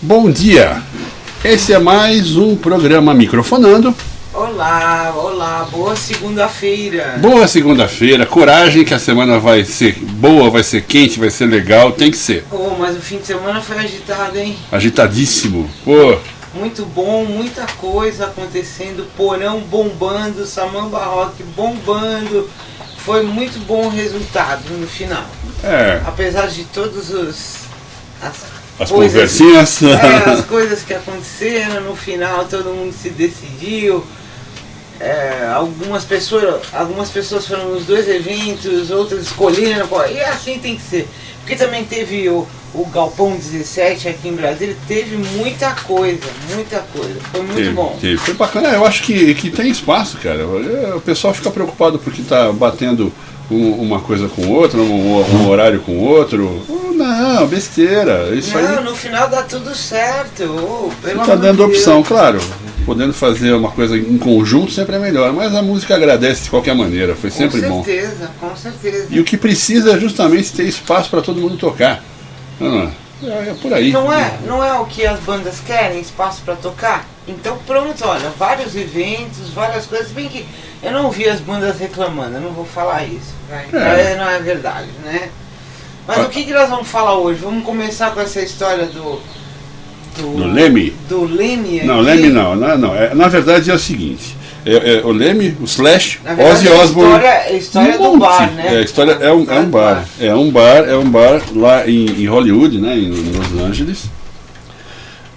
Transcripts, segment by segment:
Bom dia! Esse é mais um programa Microfonando. Olá, olá, boa segunda-feira. Boa segunda-feira, coragem que a semana vai ser boa, vai ser quente, vai ser legal, tem que ser. Oh, mas o fim de semana foi agitado, hein? Agitadíssimo. Pô. Muito bom, muita coisa acontecendo, porão bombando, Samamba Rock bombando foi muito bom o resultado no final. É. Apesar de todos os. As, as coisas, conversinhas. É, as coisas que aconteceram, no final todo mundo se decidiu. É, algumas, pessoas, algumas pessoas foram nos dois eventos, outras escolheram. E assim tem que ser. Porque também teve o, o Galpão 17 aqui em Brasília, teve muita coisa, muita coisa. Foi muito teve, bom. Teve. Foi bacana, eu acho que, que tem espaço, cara. O pessoal fica preocupado porque está batendo um, uma coisa com outra, um, um, horário com outro. Não, besteira. Isso não, aí... no final dá tudo certo. Oh, está dando Deus. opção, claro. Podendo fazer uma coisa em conjunto sempre é melhor, mas a música agradece de qualquer maneira, foi sempre bom. Com certeza, com certeza. E o que precisa é justamente ter espaço para todo mundo tocar. Não, não. É, é por aí. Não é, não é o que as bandas querem, espaço para tocar? Então pronto, olha, vários eventos, várias coisas, bem que eu não ouvi as bandas reclamando, eu não vou falar isso. É. Não é verdade, né? Mas o que, que nós vamos falar hoje? Vamos começar com essa história do. Do, do Leme? Do Leme Não, Leme não, não, não. É, na verdade é o seguinte. É, é, o Leme, o Slash, Ozzy Osbourne. História, a história um do bar, né? É, a história é um, é um bar. É um bar, é um bar lá em, em Hollywood, né? Em Los Angeles.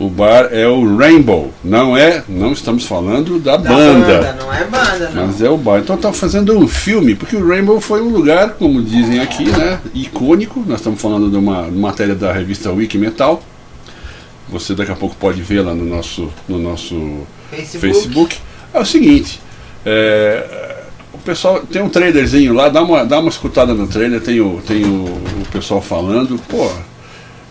O bar é o Rainbow. Não é, não estamos falando da, da banda. banda. Não é banda, não. Mas é o bar. Então tá fazendo um filme, porque o Rainbow foi um lugar, como dizem aqui, né, icônico. Nós estamos falando de uma matéria da revista Wiki Metal. Você daqui a pouco pode ver lá no nosso, no nosso Facebook. Facebook. É o seguinte, é, o pessoal tem um trailerzinho lá, dá uma, dá uma escutada no trailer, tem o, tem o, o pessoal falando, pô,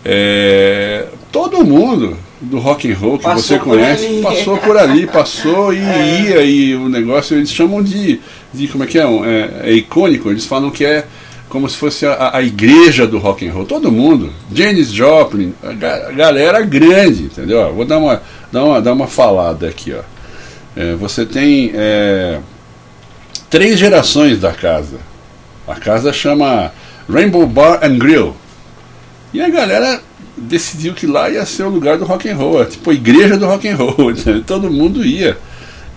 é, todo mundo do rock and roll que passou você conhece passou por ali, passou e é. ia e o negócio eles chamam de, de como é que é? é? é icônico, eles falam que é como se fosse a, a, igreja do rock and roll, todo mundo, Janis Joplin, a, a galera grande, entendeu? Vou dar uma, dar uma, dar uma falada aqui, ó. É, você tem é, três gerações da casa. A casa chama Rainbow Bar and Grill. E a galera decidiu que lá ia ser o lugar do rock and roll, é tipo a igreja do rock and roll. Todo mundo ia.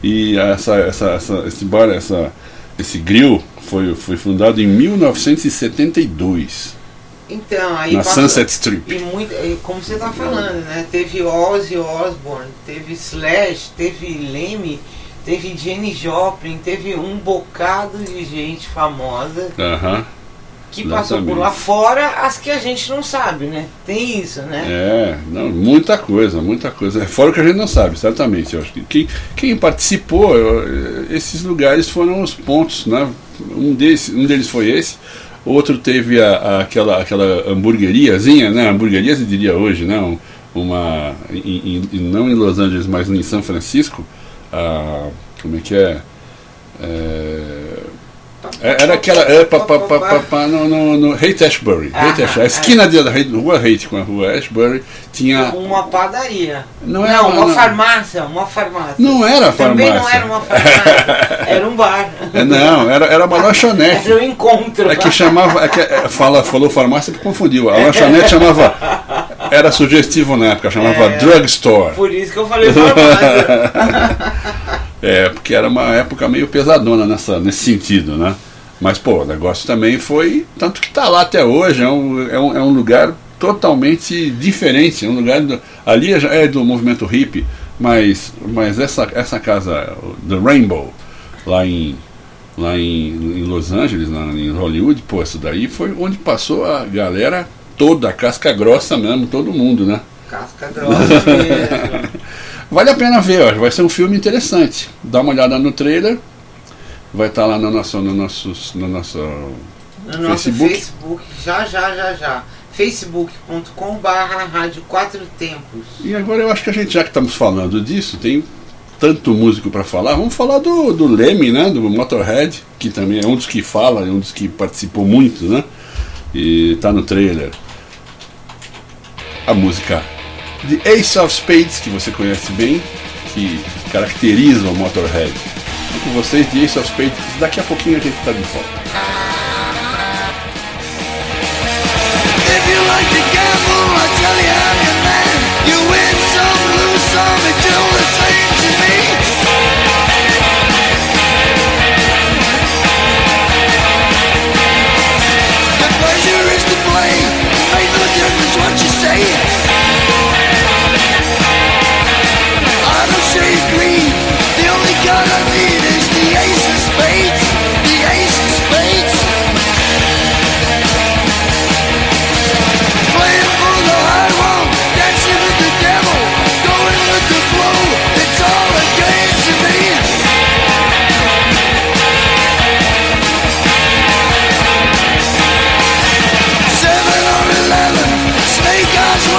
E essa, essa, essa, esse bar, essa, esse grill foi, foi fundado em 1972. Então, aí na passou, Sunset Strip. E muito, como você está falando, né? Teve Ozzy Osbourne, teve Slash, teve Lemmy, teve Jenny Joplin, teve um bocado de gente famosa. Uh -huh que passou por lá, fora as que a gente não sabe, né? Tem isso, né? É, não, muita coisa, muita coisa. É fora o que a gente não sabe, certamente. Eu acho que quem, quem participou, eu, esses lugares foram os pontos, né? Um, desse, um deles foi esse. Outro teve a, a, aquela, aquela hamburgueriazinha, né? Hamburgueria se diria hoje, né? Uma, em, em, não em Los Angeles, mas em São Francisco. A, como é que é? é é, era aquela. É, pa, pa, pa, pa, pa, no, no, no Haight Ashbury. Ah, Haight Ashbury. A esquina da rua Haight com a rua Ashbury tinha. Uma padaria. Não, era, não uma não. farmácia. Uma farmácia. Não era farmácia. Também não era uma farmácia. era um bar. É, não, era, era uma lanchonete. Era um encontro. É que chamava. É que, é, fala, falou farmácia que confundiu. A lanchonete chamava. Era sugestivo na época, chamava é, drugstore. Por isso que eu falei farmácia. É, porque era uma época meio pesadona nessa, nesse sentido, né? Mas, pô, o negócio também foi. Tanto que está lá até hoje, é um, é um, é um lugar totalmente diferente. É um lugar. Do, ali é do movimento hippie, mas, mas essa, essa casa, The Rainbow, lá em, lá em, em Los Angeles, lá em Hollywood, pô, isso daí foi onde passou a galera toda, a casca grossa mesmo, todo mundo, né? casca grossa mesmo. Vale a pena ver, ó. vai ser um filme interessante. Dá uma olhada no trailer. Vai estar lá no nosso, no nosso, no nosso No nosso Facebook. Facebook, já, já, já, já. facebook.com barra rádio quatro tempos. E agora eu acho que a gente, já que estamos falando disso, tem tanto músico para falar, vamos falar do, do Leme, né? Do Motorhead, que também é um dos que fala, é um dos que participou muito, né? E tá no trailer. A música The Ace of Spades, que você conhece bem, que caracteriza o Motorhead. E com vocês, The Ace of Spades, daqui a pouquinho a gente tá de volta. If you like to gamble, I tell. You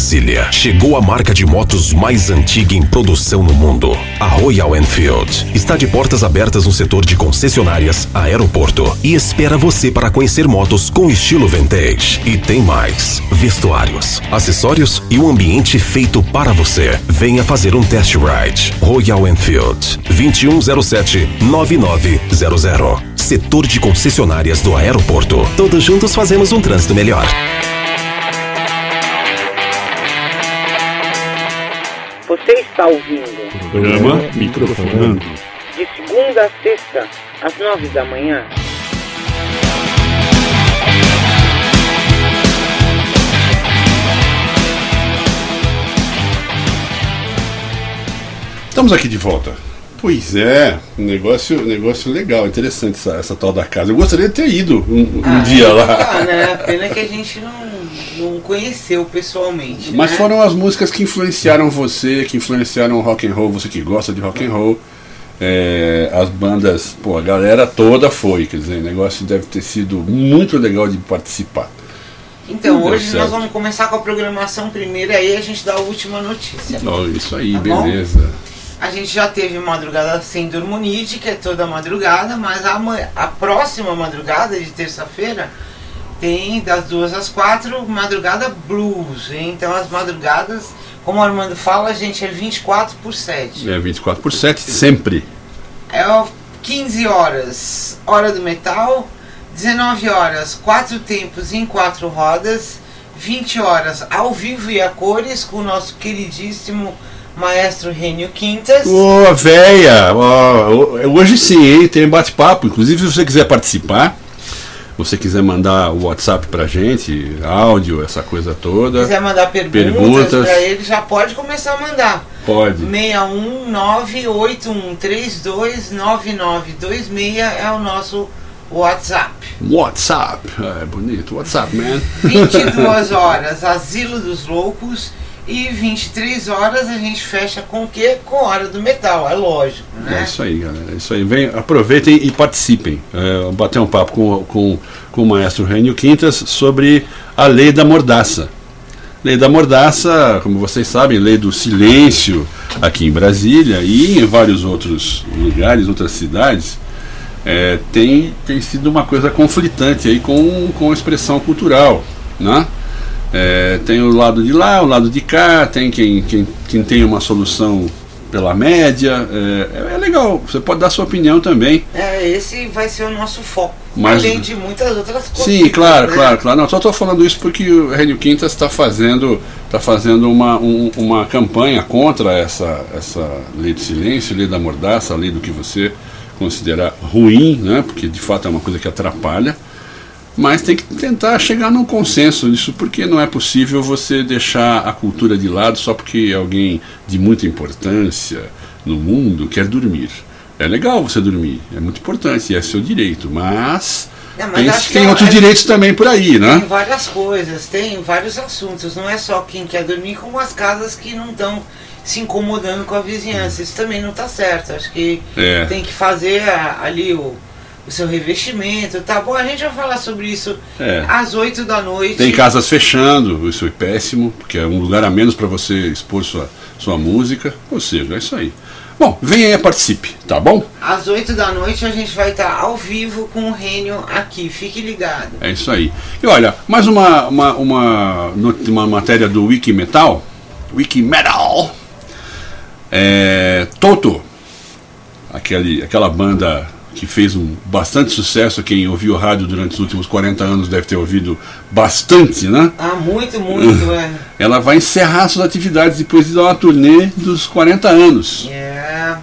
Brasília. Chegou a marca de motos mais antiga em produção no mundo. A Royal Enfield está de portas abertas no setor de concessionárias, aeroporto e espera você para conhecer motos com estilo vintage. E tem mais: vestuários, acessórios e um ambiente feito para você. Venha fazer um test ride. Royal Enfield 2107 9900. Setor de concessionárias do aeroporto. Todos juntos fazemos um trânsito melhor. Você está ouvindo Programa Microfonando. de segunda a sexta, às nove da manhã. Estamos aqui de volta. Pois é, negócio, negócio legal, interessante essa, essa tal da casa. Eu gostaria de ter ido um, um Ah, dia é, lá. tá, né? Pena que a gente não, não conheceu pessoalmente. Mas né? foram as músicas que influenciaram você, que influenciaram o rock and roll, você que gosta de rock and roll. É, as bandas, pô, a galera toda foi, quer dizer, o negócio deve ter sido muito legal de participar. Então, hoje certo. nós vamos começar com a programação primeiro, aí a gente dá a última notícia. Ó, isso aí, Tá bom? A gente já teve madrugada sem Dormonite, que é toda madrugada, mas a, a próxima madrugada de terça-feira tem das duas às quatro, madrugada blues. hein? Então as madrugadas, como o Armando fala, a gente é 24 por 7. É 24 por 7, sempre. É ó, 15 horas, hora do metal, 19 horas, quatro tempos em quatro rodas, 20 horas ao vivo e a cores com o nosso queridíssimo maestro Rênio Quintas. Ô, véia! ó, hoje sim, hein? Tem bate-papo. Inclusive, se você quiser participar, você quiser mandar o WhatsApp pra gente, áudio, essa coisa toda, quiser mandar perguntas, Perguntas. pra ele, já pode começar a mandar. pode. 61981329926 é o nosso WhatsApp. WhatsApp. É bonito. WhatsApp, man. 22 horas, Asilo dos Loucos. E 23 horas a gente fecha com o quê? Com Hora do Metal, é lógico, É né? isso aí, galera. É isso aí. Vem, aproveitem e participem. É, bater um papo com, com, com o maestro Rênio Quintas sobre a lei da mordaça. Lei da mordaça, como vocês sabem, lei do silêncio aqui em Brasília e em vários outros lugares, outras cidades, é, tem, tem sido uma coisa conflitante aí com, com a expressão cultural, né? É, tem o lado de lá, o lado de cá, tem quem, quem, quem tem uma solução pela média. É, é legal, você pode dar sua opinião também. É, esse vai ser o nosso foco. Mas- Além de muitas outras coisas. Sim, claro, né? claro, claro. Não, só estou falando isso porque o Renio Quintas está fazendo, tá fazendo uma, um- uma campanha contra essa, essa lei do silêncio, lei da mordaça, lei do que você considerar ruim, né? porque de fato é uma coisa que atrapalha. Mas tem que tentar chegar num consenso nisso, porque não é possível você deixar a cultura de lado só porque alguém de muita importância no mundo quer dormir. É legal você dormir, é muito importante, é seu direito, mas, mas tem, acho que tem é- outros é- direitos também por aí, Tem né? várias coisas, tem vários assuntos. Não é só quem quer dormir, como as casas que não estão se incomodando com a vizinhança. Isso também não está certo. Acho que É. tem que fazer ali o, o seu revestimento. Tá bom, a gente vai falar sobre isso É. às 8 da noite. Tem casas fechando, isso é péssimo, porque é um lugar a menos para você expor sua, sua música, ou seja, é isso aí. Bom, venha aí e participe, tá bom? Às 8 da noite a gente vai estar ao vivo com o Rênio aqui. Fique ligado. É isso aí. E olha, mais uma, uma, uma, uma matéria do Wiki Metal. Wiki Metal. É, Toto, aquele, aquela banda que fez um bastante sucesso. Quem ouviu rádio durante os últimos 40 anos deve ter ouvido bastante, né? Ah, muito, muito, é. Ela vai encerrar suas atividades depois de dar uma turnê dos 40 anos. É.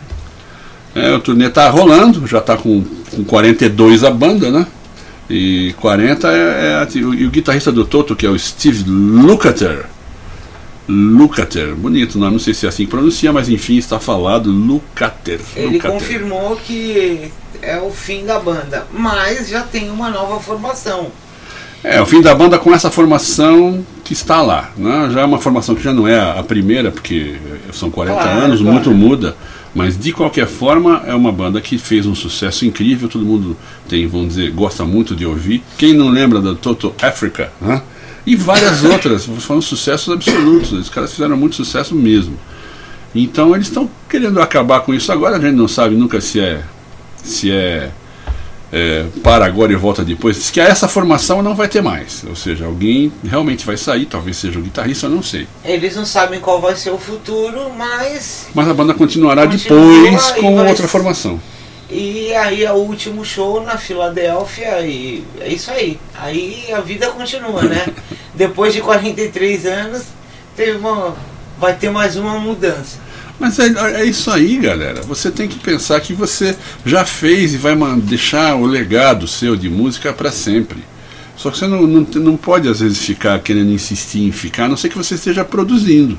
É, o turnê tá rolando, já tá com, com 42 a banda, né? E 40 é, é a- e o, e o guitarrista do Toto, que é o Steve Lukather. Lukather, bonito nome, não sei se é assim que pronuncia, mas enfim, está falado Lukather. Ele confirmou que é o fim da banda, mas já tem uma nova formação. É, o fim da banda com essa formação que está lá. Né? Já é uma formação que já não é a primeira, porque são 40 Claro, anos, claro. muito muda. Mas de qualquer forma, é uma banda que fez um sucesso incrível, todo mundo tem, vamos dizer, gosta muito de ouvir. Quem não lembra da Toto Africa? Né? E várias outras, foram sucessos absolutos. Os caras fizeram muito sucesso mesmo. Então eles estão querendo acabar com isso agora, a gente não sabe nunca se é. Se é é, para agora e volta depois, diz que essa formação não vai ter mais. Ou seja, alguém realmente vai sair, talvez seja o guitarrista, eu não sei. Eles não sabem qual vai ser o futuro, mas. Mas a banda continuará Continua depois com outra formação. E aí é o último show na Filadélfia e é isso aí. Aí a vida continua, né? Depois de 43 anos, teve uma, vai ter mais uma mudança. Mas é, é isso aí, galera. Você tem que pensar que você já fez e vai deixar o legado seu de música para sempre. Só que você não, não, não pode, às vezes, ficar querendo insistir em ficar, a não ser que você esteja produzindo.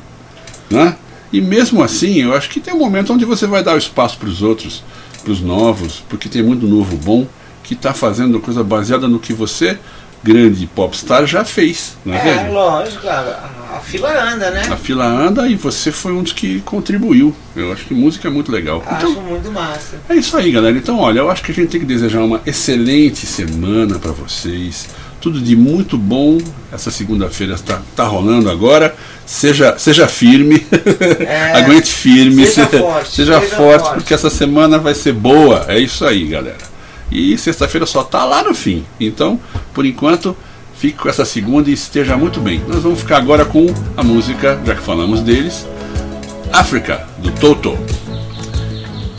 Né? E mesmo assim, eu acho que tem um momento onde você vai dar o espaço para os outros, para os novos, porque tem muito novo bom que está fazendo coisa baseada no que você, grande popstar, já fez. Não é, É, lógico, a, a fila anda, né? A fila anda e você foi um dos que contribuiu. Eu acho que música é muito legal. Acho Então, muito massa. é isso aí, galera. Então, olha, eu acho que a gente tem que desejar uma excelente semana para vocês. Tudo de muito bom. Essa segunda-feira está tá rolando agora. Seja, seja firme. É. Aguente firme. Seja forte, seja seja forte, forte. porque essa semana vai ser boa. É isso aí, galera. E sexta-feira só tá lá no fim. Então, por enquanto, fique com essa segunda e esteja muito bem. Nós vamos ficar agora com a música, já que falamos deles, África, do Toto.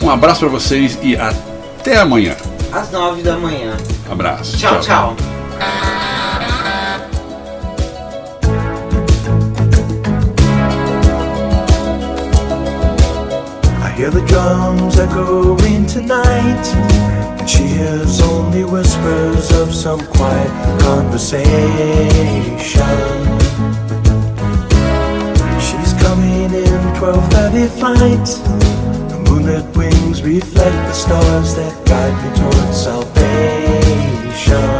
Um abraço para vocês e até amanhã. Às nove da manhã. Abraço. Tchau, tchau. I hear the drums echoing tonight, and she hears only whispers of some quiet conversation. She's coming in 12:30 flight. The moonlit wings reflect the stars that guide me towards salvation.